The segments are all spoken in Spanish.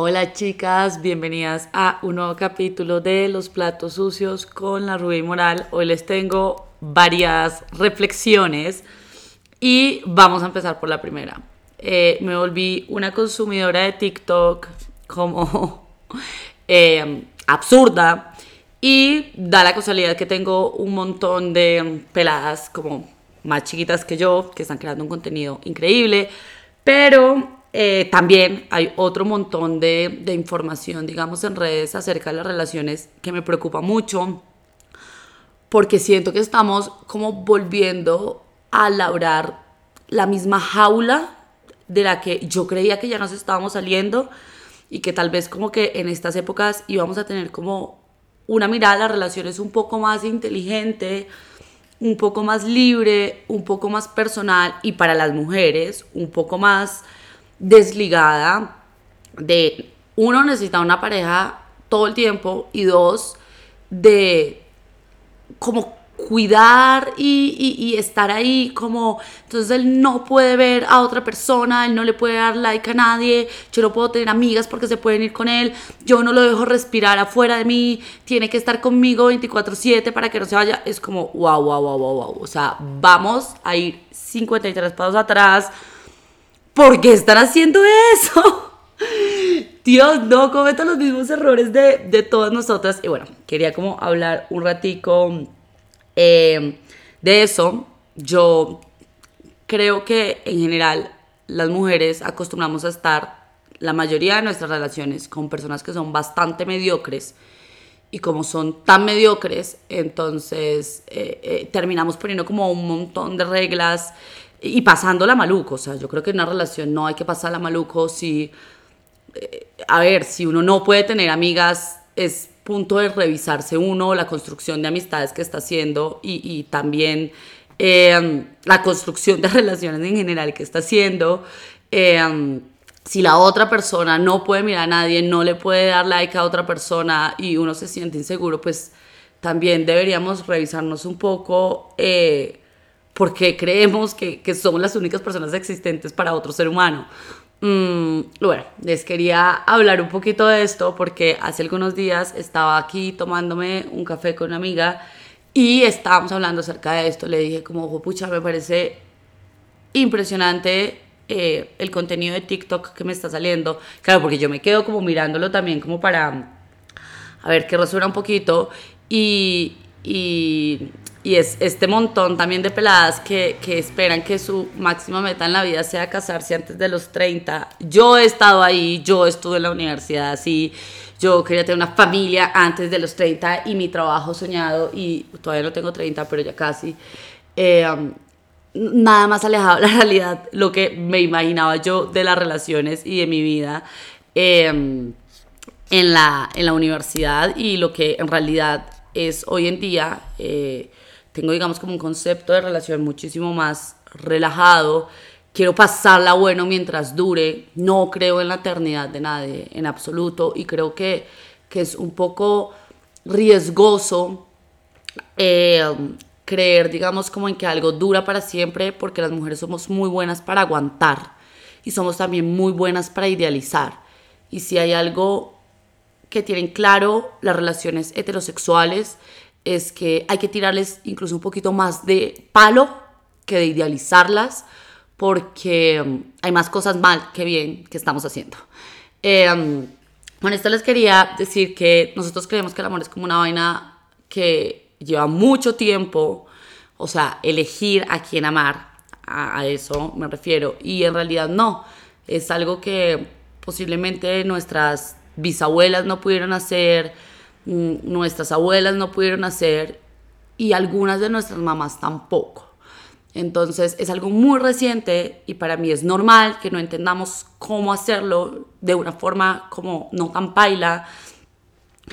Hola chicas, bienvenidas a un nuevo capítulo de Los Platos Sucios con la Rubí Moral. Hoy les tengo varias reflexiones y vamos a empezar por la primera. Eh, me volví una consumidora de TikTok como eh, absurda y da la casualidad que tengo un montón de peladas como más chiquitas que yo que están creando un contenido increíble, pero eh, también hay otro montón de, de, información, digamos, en redes acerca de las relaciones que me preocupa mucho, porque siento que estamos como volviendo a labrar la misma jaula de la que yo creía que ya nos estábamos saliendo y que tal vez como que en estas épocas íbamos a tener como una mirada a las relaciones un poco más inteligente, un poco más libre, un poco más personal y para las mujeres un poco más desligada de, uno, necesita una pareja todo el tiempo y dos, de como cuidar y, estar ahí como entonces él no puede ver a otra persona él no le puede dar like a nadie yo no puedo tener amigas porque se pueden ir con él yo no lo dejo respirar afuera de mí tiene que estar conmigo 24/7 para que no se vaya es como wow wow wow wow wow o sea vamos a ir 53 pasos atrás ¿por qué están haciendo eso? Dios, no cometan los mismos errores de, de, todas nosotras. Y bueno, quería como hablar un ratico eh, de eso. Yo creo que en general las mujeres acostumbramos a estar la mayoría de nuestras relaciones con personas que son bastante mediocres. Y como son tan mediocres, entonces eh, eh, terminamos poniendo como un montón de reglas y pasándola maluco, o sea, yo creo que en una relación no hay que pasarla maluco si, eh, a ver, si uno no puede tener amigas, es punto de revisarse uno la construcción de amistades que está haciendo y, y también eh, la construcción de relaciones en general que está haciendo. Eh, si la otra persona no puede mirar a nadie, no le puede dar like a otra persona y uno se siente inseguro, pues también deberíamos revisarnos un poco porque creemos que, que, somos las únicas personas existentes para otro ser humano. Mm, bueno, les quería hablar un poquito de esto porque hace algunos días estaba aquí tomándome un café con una amiga y estábamos hablando acerca de esto. Le dije como, ojo, pucha, me parece impresionante eh, el contenido de TikTok que me está saliendo. Claro, porque yo me quedo como mirándolo también como para a ver qué resuena un poquito. Y, y, y es este montón también de peladas que, que, esperan que su máxima meta en la vida sea casarse antes de los 30. Yo he estado ahí, yo estuve en la universidad así, yo quería tener una familia antes de los 30 y mi trabajo soñado, y todavía no tengo 30, pero ya casi. Eh, um, nada más alejado de la realidad, lo que me imaginaba yo de las relaciones y de mi vida eh, en, la, en la universidad y lo que en realidad es hoy en día. Eh, tengo, digamos, como un concepto de relación muchísimo más relajado. Quiero pasarla bueno mientras dure. No creo en la eternidad de nadie, en absoluto. Y creo que, que es un poco riesgoso eh, creer, digamos, como en que algo dura para siempre, porque las mujeres somos muy buenas para aguantar y somos también muy buenas para idealizar. Y si hay algo que tienen claro las relaciones heterosexuales es que hay que tirarles incluso un poquito más de palo que de idealizarlas, porque um, hay más cosas mal que bien que estamos haciendo. Eh, bueno, esto les quería decir que nosotros creemos que el amor es como una vaina que lleva mucho tiempo, o sea, elegir a quién amar, a, a eso me refiero, y en realidad no, es algo que posiblemente nuestras bisabuelas no pudieron hacer, nuestras abuelas no pudieron hacer y algunas de nuestras mamás tampoco. Entonces es algo muy reciente y para mí es normal que no entendamos cómo hacerlo de una forma como no tan paila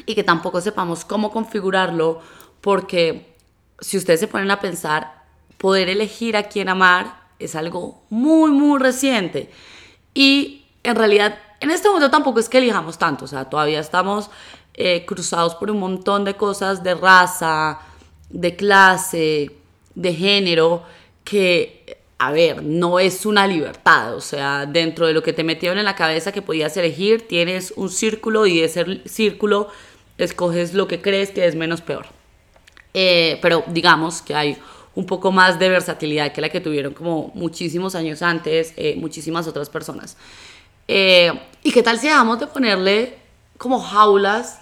y que tampoco sepamos cómo configurarlo porque si ustedes se ponen a pensar, poder elegir a quién amar es algo muy, muy reciente. Y en realidad en este momento tampoco es que elijamos tanto, o sea, todavía estamos eh, cruzados por un montón de cosas de raza, de clase, de género, que a ver, no es una libertad, o sea, dentro de lo que te metieron en la cabeza que podías elegir, tienes un círculo y de ese círculo escoges lo que crees que es menos peor. Eh, pero digamos que hay un poco más de versatilidad que la que tuvieron como muchísimos años antes, eh, muchísimas otras personas. ¿Y qué tal si dejamos de ponerle como jaulas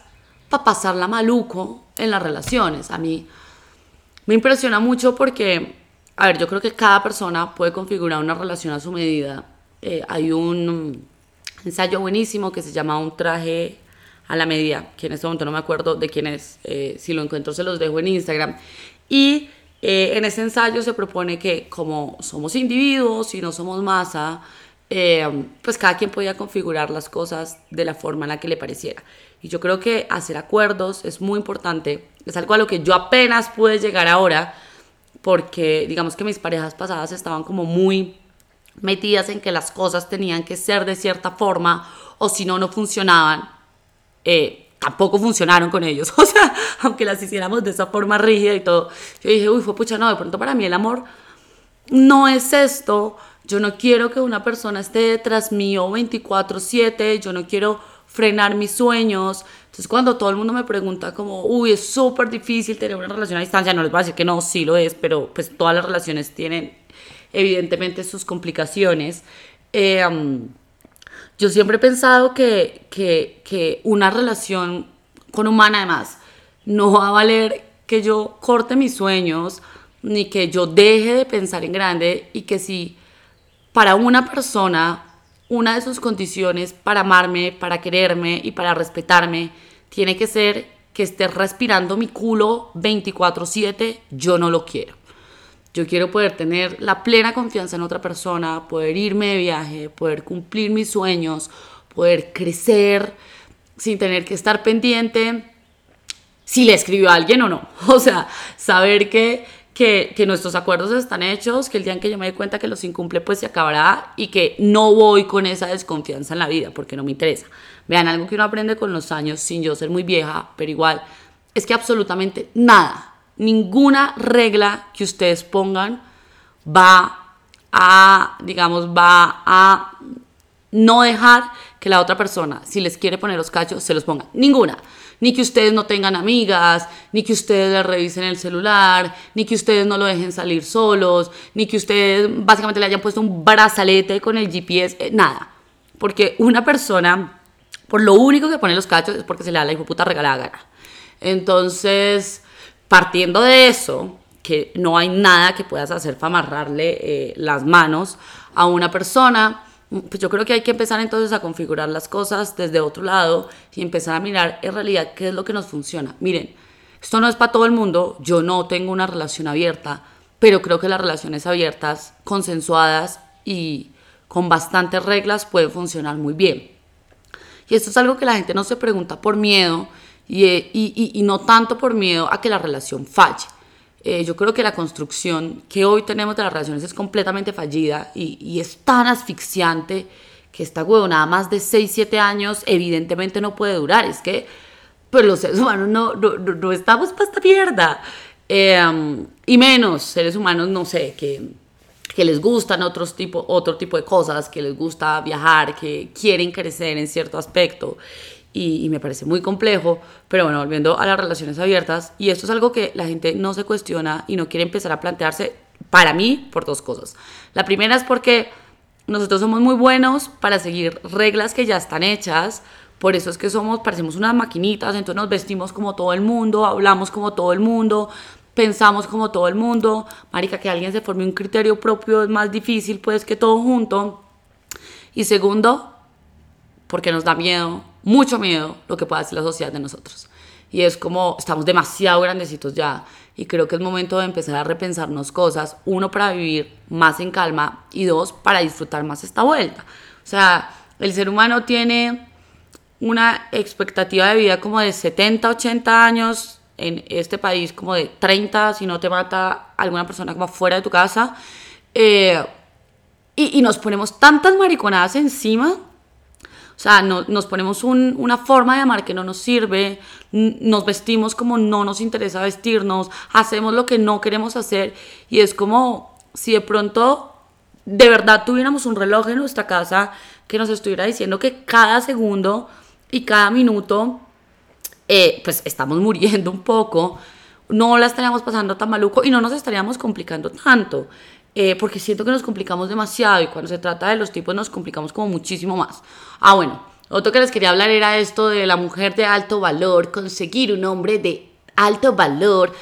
para pasarla maluco en las relaciones? A mí me impresiona mucho porque, a ver, yo creo que cada persona puede configurar una relación a su medida. hay un ensayo buenísimo que se llama Un traje a la medida, que en este momento no me acuerdo de quién es, eh, si lo encuentro se los dejo en Instagram. Y eh, en ese ensayo se propone que como somos individuos y no somos masa, eh, pues cada quien podía configurar las cosas de la forma en la que le pareciera. Y yo creo que hacer acuerdos es muy importante, es algo a lo que yo apenas pude llegar ahora, porque digamos que mis parejas pasadas estaban como muy metidas en que las cosas tenían que ser de cierta forma o si no, no funcionaban. Eh, tampoco funcionaron con ellos. O sea, aunque las hiciéramos de esa forma rígida y todo, yo dije, uy, fue pucha, no, de pronto para mí el amor no es esto. Yo no quiero que una persona esté detrás mío 24/7, yo no quiero frenar mis sueños. Entonces cuando todo el mundo me pregunta como, uy, es súper difícil tener una relación a distancia, no les voy a decir que no, sí lo es, pero pues todas las relaciones tienen evidentemente sus complicaciones. Eh, yo siempre he pensado que, que, una relación con humana además no va a valer que yo corte mis sueños ni que yo deje de pensar en grande y que si para una persona una de sus condiciones para amarme, para quererme y para respetarme tiene que ser que esté respirando mi culo 24/7, yo no lo quiero. Yo quiero poder tener la plena confianza en otra persona, poder irme de viaje, poder cumplir mis sueños, poder crecer sin tener que estar pendiente si le escribió a alguien o no. O sea, saber que, que, nuestros acuerdos están hechos, que el día en que yo me dé cuenta que los incumple, pues se acabará y que no voy con esa desconfianza en la vida porque no me interesa. Vean, algo que uno aprende con los años, sin yo ser muy vieja, pero igual, es que absolutamente nada ninguna regla que ustedes pongan va a, digamos, va a no dejar que la otra persona, si les quiere poner los cachos, se los ponga. Ninguna. Ni que ustedes no tengan amigas, ni que ustedes le revisen el celular, ni que ustedes no lo dejen salir solos, ni que ustedes básicamente le hayan puesto un brazalete con el GPS, eh, nada. Porque una persona, por lo único que pone los cachos es porque se le da la puta regalada gana. Entonces, Partiendo de eso, que no hay nada que puedas hacer para amarrarle eh, las manos a una persona, pues yo creo que hay que empezar entonces a configurar las cosas desde otro lado y empezar a mirar en realidad qué es lo que nos funciona. Miren, esto no es para todo el mundo, yo no tengo una relación abierta, pero creo que las relaciones abiertas, consensuadas y con bastantes reglas pueden funcionar muy bien. Y esto es algo que la gente no se pregunta por miedo, eh, y, no tanto por miedo a que la relación falle. Eh, yo creo que la construcción que hoy tenemos de las relaciones es completamente fallida y, es tan asfixiante que esta huevonada más de 6, 7 años evidentemente no puede durar. Es que pues los seres humanos no, no, estamos para esta mierda. Em, y menos seres humanos, no sé, que, que les gustan otros tipo, otro tipo de cosas, que les gusta viajar, que quieren crecer en cierto aspecto y, me parece muy complejo, pero bueno, volviendo a las relaciones abiertas, y esto es algo que la gente no se cuestiona y no quiere empezar a plantearse, para mí, por dos cosas. La primera es porque nosotros somos muy buenos para seguir reglas que ya están hechas, por eso es que somos, parecemos unas maquinitas, entonces nos vestimos como todo el mundo, hablamos como todo el mundo, pensamos como todo el mundo. Marica, que alguien se forme un criterio propio es más difícil pues que todo junto. Y segundo, porque nos da miedo mucho miedo lo que pueda hacer la sociedad de nosotros. Y es como, estamos demasiado grandecitos ya y creo que es momento de empezar a repensarnos cosas, uno para vivir más en calma y dos para disfrutar más esta vuelta. O sea, el ser humano tiene una expectativa de vida como de 70, 80 años en este país, como de 30 si no te mata alguna persona como fuera de tu casa. Eh, y, y nos ponemos tantas mariconadas encima o sea, no, nos ponemos una forma de amar que no nos sirve, nos vestimos como no nos interesa vestirnos, hacemos lo que no queremos hacer y es como si de pronto de verdad tuviéramos un reloj en nuestra casa que nos estuviera diciendo que cada segundo y cada minuto, eh, pues estamos muriendo un poco, no la estaríamos pasando tan maluco y no nos estaríamos complicando tanto. Eh, porque siento que nos complicamos demasiado y cuando se trata de los tipos nos complicamos como muchísimo más. Ah, bueno, otro que les quería hablar era esto de la mujer de alto valor, conseguir un hombre de alto valor.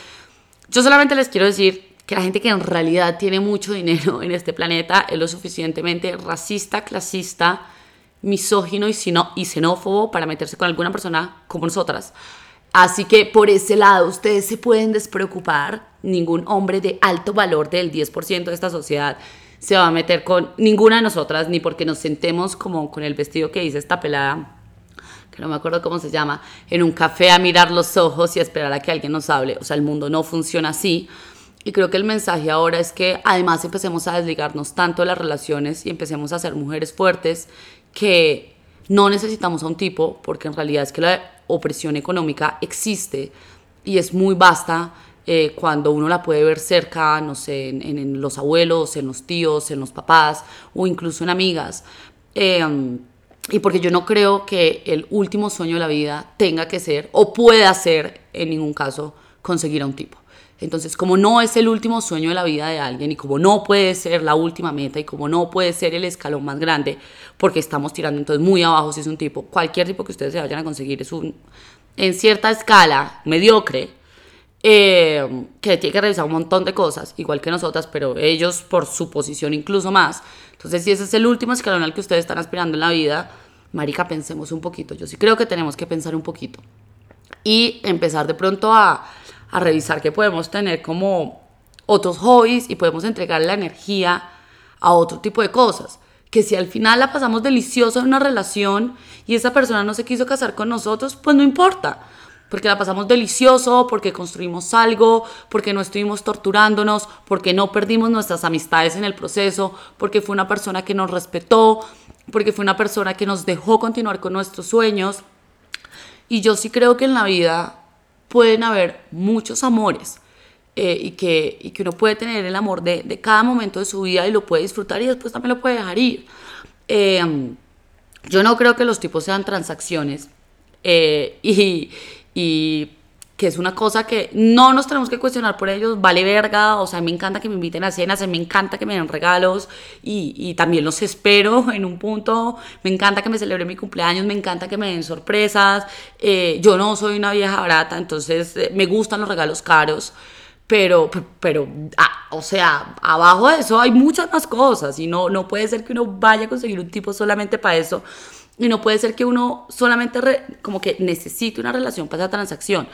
Yo solamente les quiero decir que la gente que en realidad tiene mucho dinero en este planeta es lo suficientemente racista, clasista, misógino y, y xenófobo para meterse con alguna persona como nosotras. Así que por ese lado ustedes se pueden despreocupar. Ningún hombre de alto valor del 10% de esta sociedad se va a meter con ninguna de nosotras, ni porque nos sentemos como con el vestido que dice esta pelada, que no me acuerdo cómo se llama, en un café a mirar los ojos y a esperar a que alguien nos hable. O sea, el mundo no funciona así. Y creo que el mensaje ahora es que además empecemos a desligarnos tanto de las relaciones y empecemos a ser mujeres fuertes que no necesitamos a un tipo, porque en realidad es que la opresión económica existe y es muy vasta eh, cuando uno la puede ver cerca, no sé, en, los abuelos, en los tíos, en los papás o incluso en amigas. Em, y porque yo no creo que el último sueño de la vida tenga que ser o pueda ser en ningún caso conseguir a un tipo. Entonces, como no es el último sueño de la vida de alguien y como no puede ser la última meta y como no puede ser el escalón más grande, porque estamos tirando entonces muy abajo si es un tipo, cualquier tipo que ustedes se vayan a conseguir es un, en cierta escala, mediocre, eh, que tiene que revisar un montón de cosas, igual que nosotras, pero ellos por su posición incluso más. Entonces, si ese es el último escalón al que ustedes están aspirando en la vida, marica, pensemos un poquito. Yo sí creo que tenemos que pensar un poquito. Y empezar de pronto a a revisar que podemos tener como otros hobbies y podemos entregar la energía a otro tipo de cosas. Que si al final la pasamos delicioso en una relación y esa persona no se quiso casar con nosotros, pues no importa. Porque la pasamos delicioso, porque construimos algo, porque no estuvimos torturándonos, porque no perdimos nuestras amistades en el proceso, porque fue una persona que nos respetó, porque fue una persona que nos dejó continuar con nuestros sueños. Y yo sí creo que en la vida pueden haber muchos amores eh, y, que, y que uno puede tener el amor de, de, cada momento de su vida y lo puede disfrutar y después también lo puede dejar ir. Eh, yo no creo que los tipos sean transacciones eh, y que es una cosa que no nos tenemos que cuestionar por ellos, vale verga, o sea, me encanta que me inviten a cenas, me encanta que me den regalos y, y, también los espero en un punto, me encanta que me celebren mi cumpleaños, me encanta que me den sorpresas, eh, yo no soy una vieja barata, entonces eh, me gustan los regalos caros, pero, pero, ah, o sea, abajo de eso hay muchas más cosas y no, no puede ser que uno vaya a conseguir un tipo solamente para eso. Y no puede ser que uno solamente como que necesite una relación para esa transacción.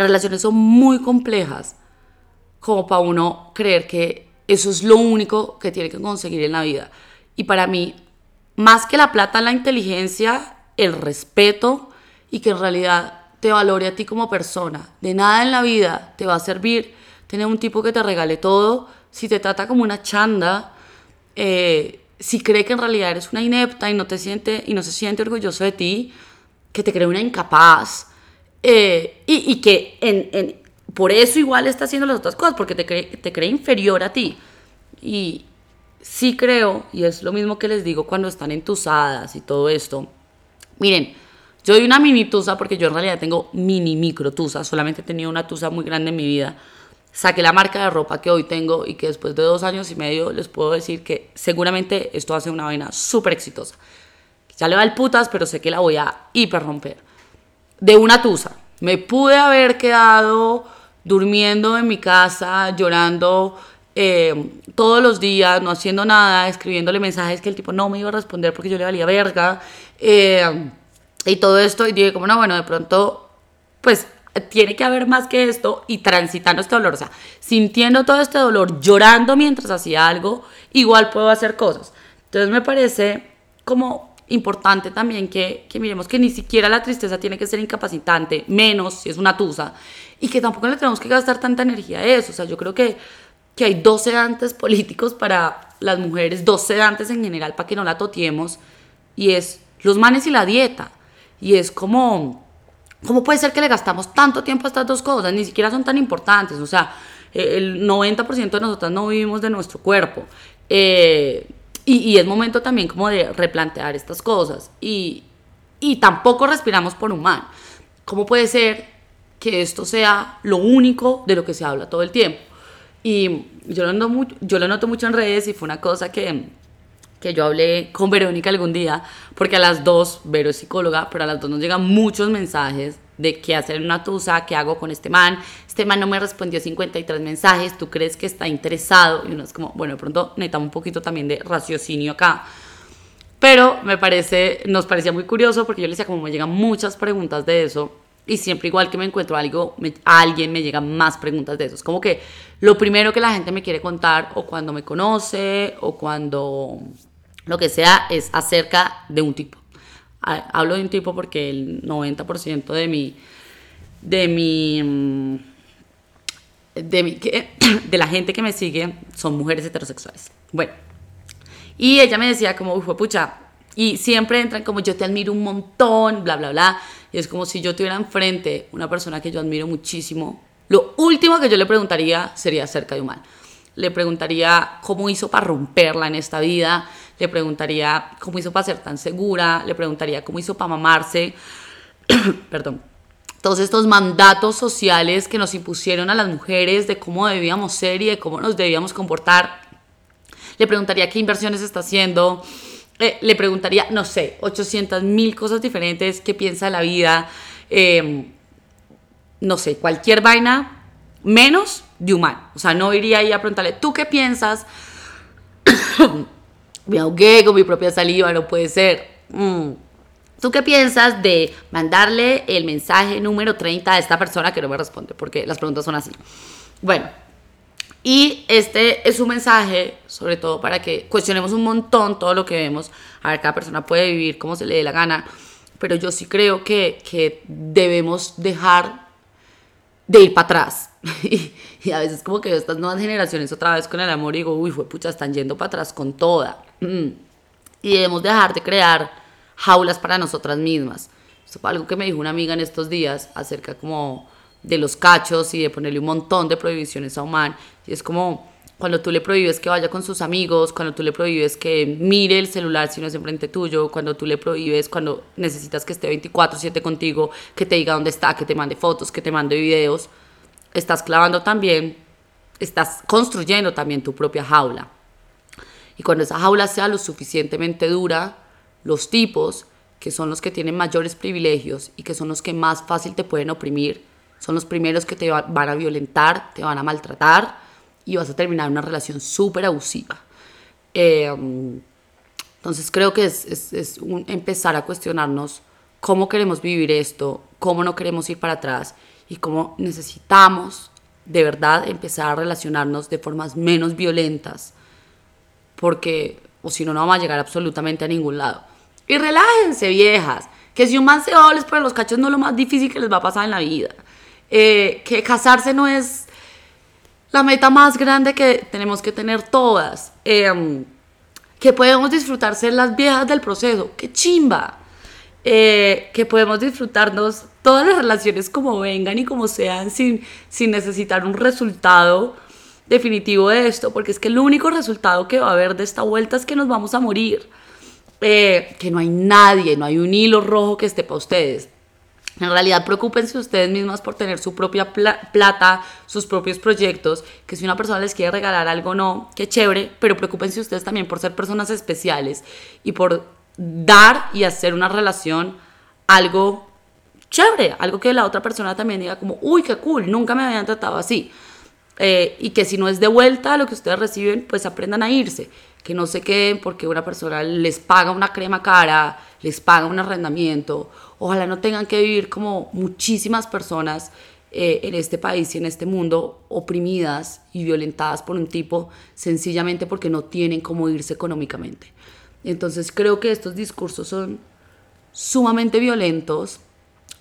Las relaciones son muy complejas como para uno creer que eso es lo único que tiene que conseguir en la vida. Y para mí, más que la plata, la inteligencia, el respeto y que en realidad te valore a ti como persona. De nada en la vida te va a servir tener un tipo que te regale todo si te trata como una chanda, eh, si cree que en realidad eres una inepta y no, te siente, y no se siente orgulloso de ti, que te cree una incapaz, eh, y, que en, por eso igual está haciendo las otras cosas, porque te cree, te cree inferior a ti. Y sí creo, y es lo mismo que les digo cuando están entusadas y todo esto. Miren, yo doy una mini tusa porque yo en realidad tengo mini micro tusa, solamente he tenido una tusa muy grande en mi vida. Saqué la marca de ropa que hoy tengo y que después de dos años y medio les puedo decir que seguramente esto hace una vaina súper exitosa. Ya le va el putas, pero sé que la voy a hiper romper de una tusa. Me pude haber quedado durmiendo en mi casa, llorando eh, todos los días, no haciendo nada, escribiéndole mensajes que el tipo no me iba a responder porque yo le valía verga. Eh, y todo esto, y dije, como no, bueno, de pronto, pues tiene que haber más que esto y transitando este dolor, o sea, sintiendo todo este dolor, llorando mientras hacía algo, igual puedo hacer cosas. Entonces me parece como importante también que, que, miremos que ni siquiera la tristeza tiene que ser incapacitante, menos si es una tusa, y que tampoco le tenemos que gastar tanta energía a eso. O sea, yo creo que, que hay dos sedantes políticos para las mujeres, dos sedantes en general para que no la totiemos, y es los manes y la dieta. Y es como, ¿cómo puede ser que le gastamos tanto tiempo a estas dos cosas? Ni siquiera son tan importantes. O sea, el 90% de nosotras no vivimos de nuestro cuerpo. Eh, y, es momento también como de replantear estas cosas. Y, y tampoco respiramos por un mal. ¿Cómo puede ser que esto sea lo único de lo que se habla todo el tiempo? Y yo lo noto mucho, yo lo noto mucho en redes y fue una cosa que, que yo hablé con Verónica algún día, porque a las dos, Vero es psicóloga, pero a las dos nos llegan muchos mensajes de qué hacer en una tusa, qué hago con este man. Este man no me respondió 53 mensajes, ¿tú crees que está interesado? Y uno es como, bueno, de pronto necesitamos un poquito también de raciocinio acá. Pero me parece, nos parecía muy curioso porque yo le decía como me llegan muchas preguntas de eso y siempre igual que me encuentro algo, a alguien me llegan más preguntas de eso. Es como que lo primero que la gente me quiere contar o cuando me conoce o cuando lo que sea es acerca de un tipo. Hablo de un tipo porque el 90% de mi de mi mm, de mi de la gente que me sigue son mujeres heterosexuales. Bueno, y ella me decía como, uy, pucha, y siempre entran como yo te admiro un montón, bla, bla, bla. Y es como si yo tuviera enfrente una persona que yo admiro muchísimo. Lo último que yo le preguntaría sería acerca de Humal. Le preguntaría cómo hizo para romperla en esta vida. Le preguntaría cómo hizo para ser tan segura. Le preguntaría cómo hizo para mamarse. Perdón. Todos estos mandatos sociales que nos impusieron a las mujeres de cómo debíamos ser y de cómo nos debíamos comportar le preguntaría qué inversiones está haciendo, eh, le preguntaría, no sé, 800 mil cosas diferentes, qué piensa de la vida, em, no sé, cualquier vaina menos de humano. O sea, no iría ahí a preguntarle, ¿tú qué piensas? me ahogué con mi propia saliva, no puede ser. Mm. ¿Tú qué piensas de mandarle el mensaje número 30 a esta persona que no me responde? Porque las preguntas son así. Bueno, y este es un mensaje, sobre todo para que cuestionemos un montón todo lo que vemos. A ver, cada persona puede vivir como se le dé la gana, pero yo sí creo que, que debemos dejar de ir para atrás. y, a veces como que estas nuevas generaciones otra vez con el amor digo, uy, fue pucha, están yendo para atrás con toda. Mm. Y debemos dejar de crear jaulas para nosotras mismas. Esto fue algo que me dijo una amiga en estos días acerca como de los cachos y de ponerle un montón de prohibiciones a Oman. Y es como cuando tú le prohíbes que vaya con sus amigos, cuando tú le prohíbes que mire el celular si no es enfrente tuyo, cuando tú le prohíbes, cuando necesitas que esté 24/7 contigo, que te diga dónde está, que te mande fotos, que te mande videos, estás clavando también, estás construyendo también tu propia jaula. Y cuando esa jaula sea lo suficientemente dura, los tipos, que son los que tienen mayores privilegios y que son los que más fácil te pueden oprimir, son los primeros que te van a violentar, te van a maltratar y vas a terminar una relación súper abusiva. Em, entonces creo que es, es, empezar a cuestionarnos cómo queremos vivir esto, cómo no queremos ir para atrás y cómo necesitamos de verdad empezar a relacionarnos de formas menos violentas, porque o si no, no vamos a llegar absolutamente a ningún lado. Y relájense, viejas, que si un man se les los cachos no es lo más difícil que les va a pasar en la vida. Eh, que casarse no es la meta más grande que tenemos que tener todas. Em, que podemos disfrutar ser las viejas del proceso. ¡Qué chimba! Eh, que podemos disfrutarnos todas las relaciones como vengan y como sean sin, sin necesitar un resultado definitivo de esto, porque es que el único resultado que va a haber de esta vuelta es que nos vamos a morir. Eh, que no hay nadie, no hay un hilo rojo que esté para ustedes. En realidad, preocúpense ustedes mismas por tener su propia plata, sus propios proyectos, que si una persona les quiere regalar algo, no, qué chévere, pero preocúpense ustedes también por ser personas especiales y por dar y hacer una relación algo chévere, algo que la otra persona también diga como, uy, qué cool, nunca me habían tratado así. Eh, y que si no es de vuelta lo que ustedes reciben, pues aprendan a irse, que no se queden porque una persona les paga una crema cara, les paga un arrendamiento Ojalá no tengan que vivir como muchísimas personas eh, en este país y en este mundo oprimidas y violentadas por un tipo sencillamente porque no tienen cómo irse económicamente. Entonces creo que estos discursos son sumamente violentos,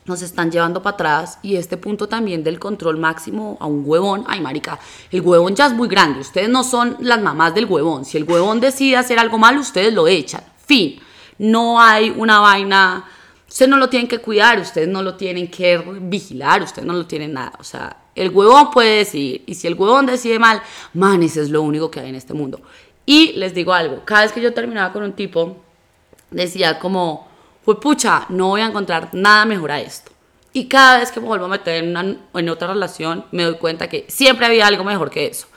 nos están llevando para atrás y este punto también del control máximo a un huevón, ay marica, el huevón ya es muy grande, ustedes no son las mamás del huevón, si el huevón decide hacer algo mal, ustedes lo echan, fin, no hay una vaina Ustedes no lo tienen que cuidar, ustedes no lo tienen que vigilar, ustedes no lo tienen nada. O sea, el huevón puede decidir. Y si el huevón decide mal, man, ese es lo único que hay en este mundo. Y les digo algo, cada vez que yo terminaba con un tipo, decía como, fue pucha, no voy a encontrar nada mejor a esto. Y cada vez que me vuelvo a meter en, una, otra relación, me doy cuenta que siempre había algo mejor que eso.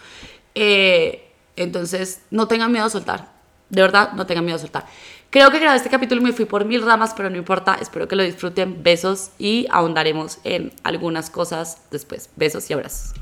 Eh, entonces, no tengan miedo a soltar. De verdad, no tengan miedo a soltar. Creo que grabé este capítulo y me fui por mil ramas, pero no importa. Espero que lo disfruten. Besos y ahondaremos en algunas cosas después. Besos y abrazos.